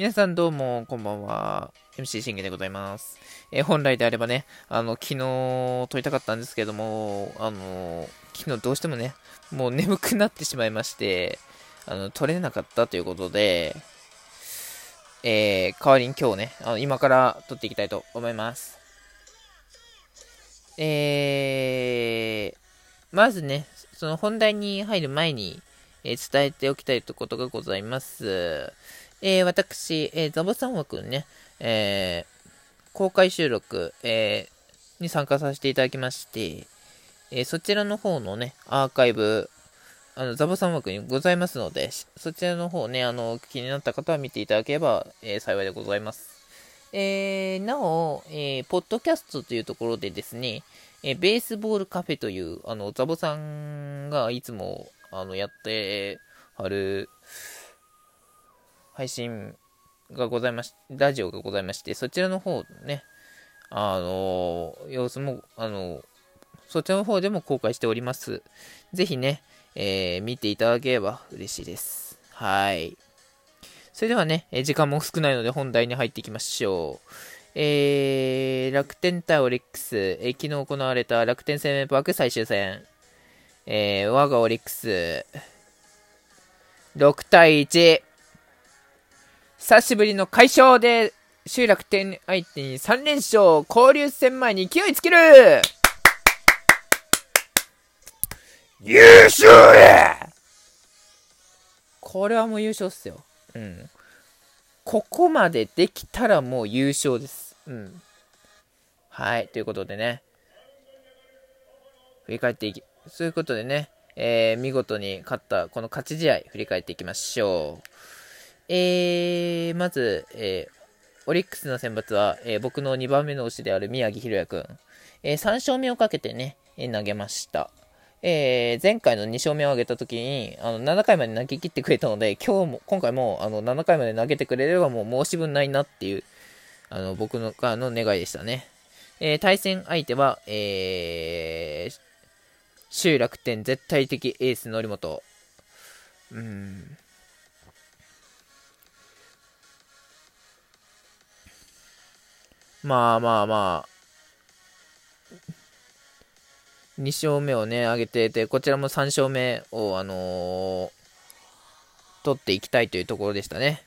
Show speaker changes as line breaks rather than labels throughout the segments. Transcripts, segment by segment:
皆さんどうも、こんばんは。MC 信玄でございます。えー、本来であればね、あの、昨日撮りたかったんですけども、あの、昨日どうしてもね、もう眠くなってしまいまして、あの、撮れなかったということで、えー、代わりに今日ね、あの今から撮っていきたいと思います。えー、まずね、その本題に入る前に、えー、伝えておきたいことがございます。えー、私、えー、ザボさん枠ね、えー、公開収録、えー、に参加させていただきまして、え、そちらの方のね、アーカイブ、あの、ザボさん枠にございますので、そちらの方ね、あの、気になった方は見ていただければ、え、幸いでございます。えー、なお、えー、ポッドキャストというところでですね、えー、ベースボールカフェという、あの、ザボさんがいつも、あの、やってはる、配信がございまし、ラジオがございまして、そちらの方ね、あの、様子も、あの、そちらの方でも公開しております。ぜひね、えー、見ていただければ嬉しいです。はい。それではね、時間も少ないので本題に入っていきましょう。えー、楽天対オリックス、えー、昨日行われた楽天生命パーク最終戦、えー、我がオリックス、6対1、久しぶりの快勝で、集落天相手に3連勝、交流戦前に勢いつける優勝やこれはもう優勝っすよ。うん。ここまでできたらもう優勝です。うん。はい。ということでね。振り返っていき、そういうことでね、えー、見事に勝ったこの勝ち試合、振り返っていきましょう。えー、まず、えー、オリックスの選抜は、えー、僕の2番目の推しである宮城宏也君、えー、3勝目をかけてね、え、投げました。えー、前回の2勝目を挙げた時に、あの、7回まで投げ切ってくれたので、今日も、今回も、あの、7回まで投げてくれればもう申し分ないなっていう、あの、僕のからの願いでしたね。えー、対戦相手は、えー、集楽天絶対的エース則本。うん。まあまあまあ、2勝目をね、上げてて、こちらも3勝目を、あのー、取っていきたいというところでしたね。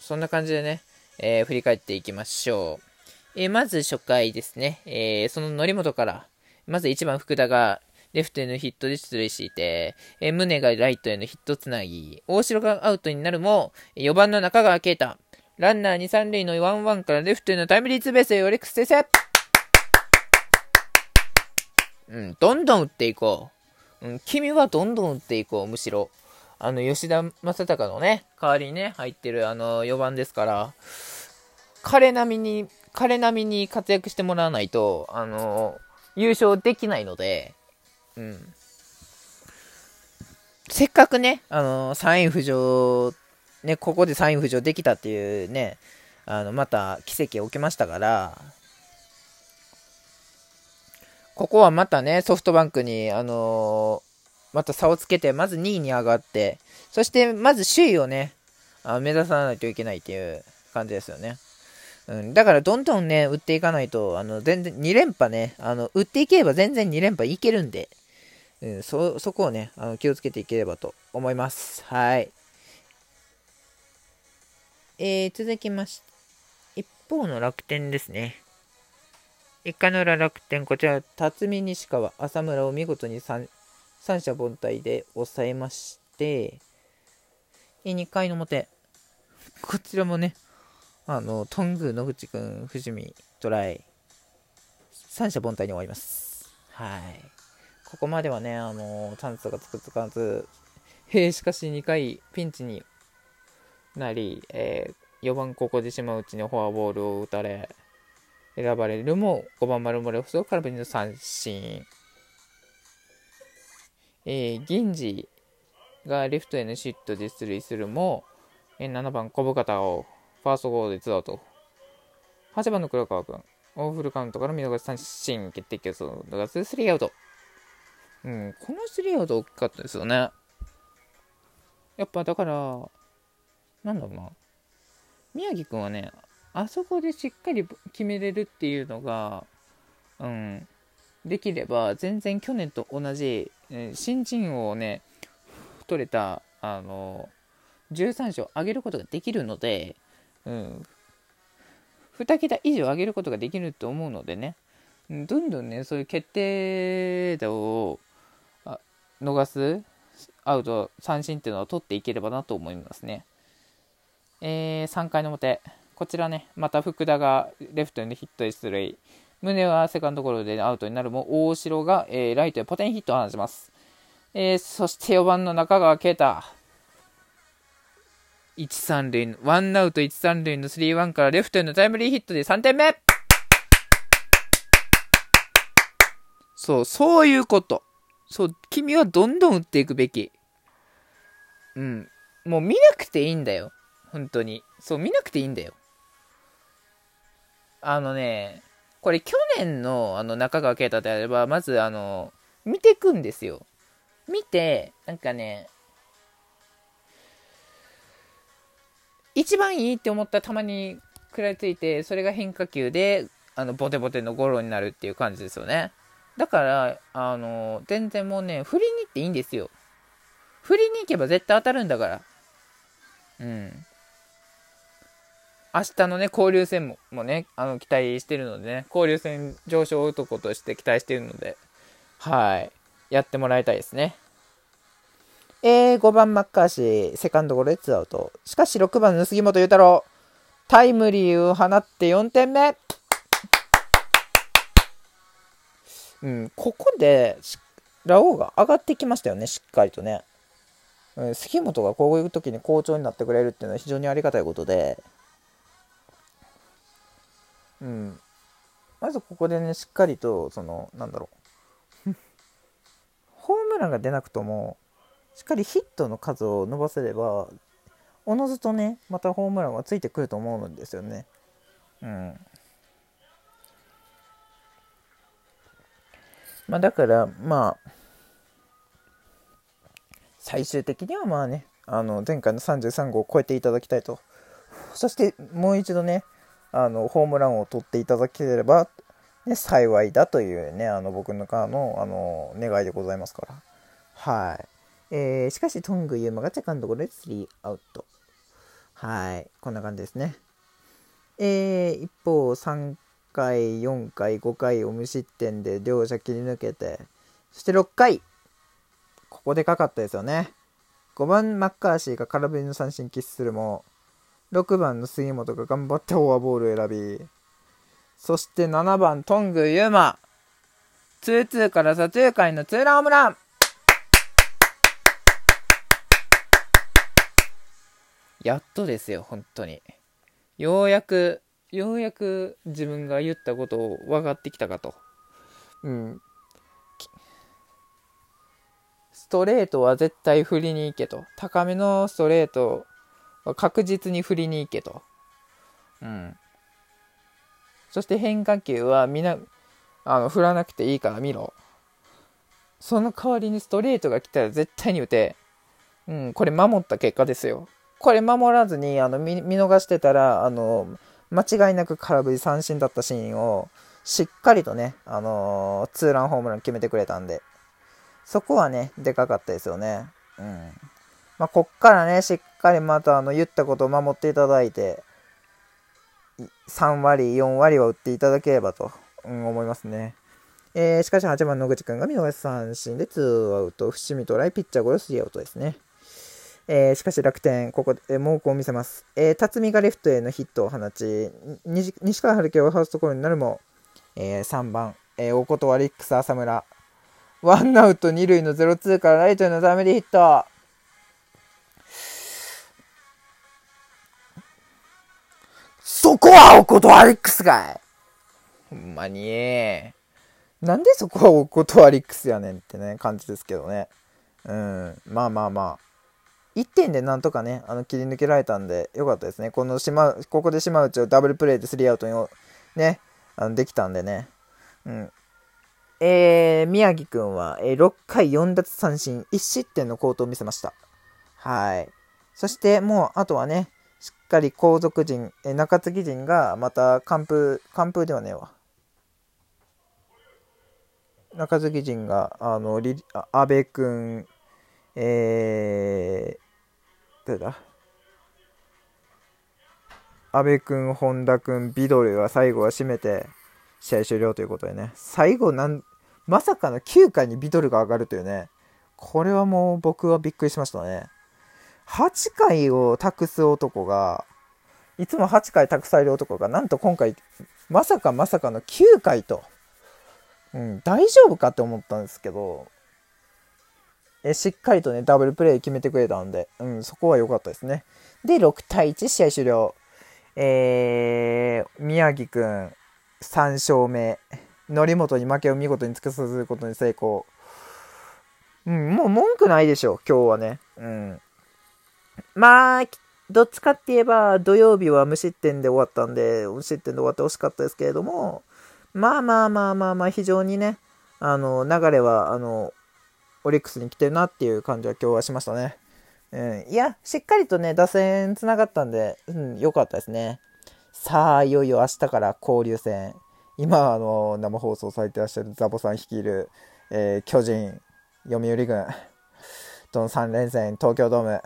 そんな感じでね、えー、振り返っていきましょう。えー、まず初回ですね、えー、その則本から、まず1番福田がレフトへのヒットで出塁していて、えー、宗がライトへのヒットつなぎ、大城がアウトになるも、4番の中川圭太、ランナー2、3塁の1-1からレフトへのタイムリーツーベースへオリックス先生うん、どんどん打っていこう。うん、君はどんどん打っていこう、むしろ。あの、吉田正尚のね、代わりにね、入ってるあの、4番ですから、彼並みに、彼並みに活躍してもらわないと、あの、優勝できないので、うん。せっかくね、あの、3位浮上ね、ここで3位浮上できたっていうね、あの、また奇跡起きましたから、ここはまたね、ソフトバンクに、あの、また差をつけて、まず2位に上がって、そしてまず首位をね、あ目指さないといけないっていう感じですよね。うん、だからどんどんね、打っていかないと、あの、全然、2連覇ね、あの、打っていけば全然2連覇いけるんで、うん、そ、そこをね、あの気をつけていければと思います。はい。えー、続きまして、一方の楽天ですね。一回の裏楽天、こちら、辰巳西川、浅村を見事に三三者凡退で抑えまして、2回の表、こちらもね、あの、トング、野口くん、藤見、トライ、三者凡退に終わります。はい。ここまではね、あの、チャンスがつくつかず、へえ、しかし2回ピンチになり、えー、4番ここで島内にフォアボールを打たれ、選ばれるも5番丸森細空振りの三振。えー、銀次がレフトへのシットで出塁するも、えー、7番小深田をファーストゴールでツアウト。8番の黒川君、オーフルカウントから見逃し三振、決定球数、だからスリーアウト。うん、このスリアウト大きかったですよね。やっぱだから、なんだろうな。宮城くんはね、あそこでしっかり決めれるっていうのが、うん、できれば、全然去年と同じ、え新人王をね、取れた、あの、13勝上げることができるので、うん、2桁以上上げることができると思うのでね、どんどんね、そういう決定打を逃すアウト、三振っていうのを取っていければなと思いますね。えー、3回の表、こちらね、また福田がレフトにヒットで出塁。宗はセカンドゴロでアウトになるも、大城が、えー、ライトへポテンヒットを放ちます。えー、そして4番の中川圭太。1、3塁、ワンアウト1、3塁の3、1からレフトへのタイムリーヒットで3点目そう、そういうこと。そう、君はどんどん打っていくべき。うん。もう見なくていいんだよ。本当に。そう、見なくていいんだよ。あのね、これ去年のあの中川圭太であれば、まずあの、見てくんですよ。見て、なんかね、一番いいって思った球に食らいついて、それが変化球で、あの、ボテボテのゴロになるっていう感じですよね。だから、あの、全然もうね、振りに行っていいんですよ。振りに行けば絶対当たるんだから。うん。明日のね、交流戦ももね、あの、期待してるのでね、交流戦上昇男として期待してるので、はい。やってもらいたいですね。えー、5番マッカーシー、セカンドゴロでツーアウト。しかし6番の杉本裕太郎、タイムリーを放って4点目。うん、ここで、ラオウが上がってきましたよね、しっかりとね。うん、杉本がこういう時に好調になってくれるっていうのは非常にありがたいことで、うん、まずここでね、しっかりと、その、なんだろう、ホームランが出なくとも、しっかりヒットの数を伸ばせればおのずとねまたホームランはついてくると思うんですよね。うん。まあ、だからまあ最終的にはまあねあの前回の33号を超えていただきたいとそしてもう一度ねあのホームランを取っていただければ、ね、幸いだというねあの僕のからのあの願いでございますからはい。えー、しかし、トングユーマがセカンドゴロで3アウト。はい。こんな感じですね。えー、一方、3回、4回、5回を無失点で両者切り抜けて、そして6回、ここでかかったですよね。5番マッカーシーが空振りの三振喫するも、6番の杉本が頑張ってフォアボールを選び、そして7番トングユーマ、2-2から左中間のツーランホームランやっとですよ、本当に。ようやく、ようやく自分が言ったことを分かってきたかと。うん。ストレートは絶対振りに行けと。高めのストレートは確実に振りに行けと。うん。そして変化球はみな、あの、振らなくていいから見ろ。その代わりにストレートが来たら絶対に打て。うん、これ守った結果ですよ。これ守らずにあの見逃してたらあの間違いなく空振り三振だったシーンをしっかりとね、あのー、ツーランホームラン決めてくれたんで、そこはね、でかかったですよね。うん。まあ、こっからね、しっかりまたあの言ったことを守っていただいて、3割、4割は打っていただければと、うん、思いますね。えー、しかし8番野口君が見逃し三振で2アウト、伏見トライ、ピッチャーゴロ3アウトですね。えー、しかし楽天、ここで猛攻を見せます。えー、辰巳がレフトへのヒットを放ち、西川春樹はファーストコールになるも、えー、3番、えー、おことリックス浅村。ワンアウト2塁の0-2からライトへのタイムリヒット。そこはおことリックスかいほんまになんでそこはおことリックスやねんってね、感じですけどね。うん、まあまあまあ。1点でなんとかね、あの切り抜けられたんで、よかったですね。この島、ここで島内をダブルプレーで3アウトにね、あのできたんでね。うん。えー、宮城くんは、えー、6回4奪三振、1失点の好投を見せました。はい。そしてもう、あとはね、しっかり皇族陣、え中継ぎ陣がまた完封、完封ではねえわ。中継ぎ陣が、あの、安倍君、えー、誰だ安倍君、本田君、ビドルが最後は締めて、試合終了ということでね。最後なん、まさかの9回にビドルが上がるというね。これはもう僕はびっくりしましたね。8回を託す男が、いつも8回託される男が、なんと今回、まさかまさかの9回と。うん、大丈夫かって思ったんですけど、えしっかりとね、ダブルプレー決めてくれたんで、うん、そこは良かったですね。で、6対1、試合終了。えー、宮城くん、3勝目。則本に負けを見事に突きさせることに成功。うん、もう文句ないでしょ、今日はね。うん。まあ、どっちかって言えば、土曜日は無失点で終わったんで、無失点で終わってほしかったですけれども、まあまあまあまあまあ、非常にね、あの、流れは、あの、オリックスに来てるなっていう感じは今日はしましたね。うん、いや、しっかりとね、打線つながったんで、うん、良かったですね。さあ、いよいよ明日から交流戦。今、あの、生放送されてらっしゃるザボさん率いる、えー、巨人、読売軍、との3連戦、東京ドーム。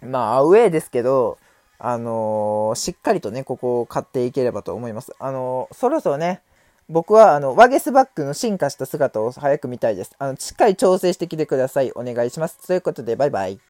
まあ、アウェーですけど、あのー、しっかりとね、ここを買っていければと思います。あのー、そろそろね、僕はあのワゲスバックの進化した姿を早く見たいです。あのしっかり調整してきてください。お願いします。ということで、バイバイ。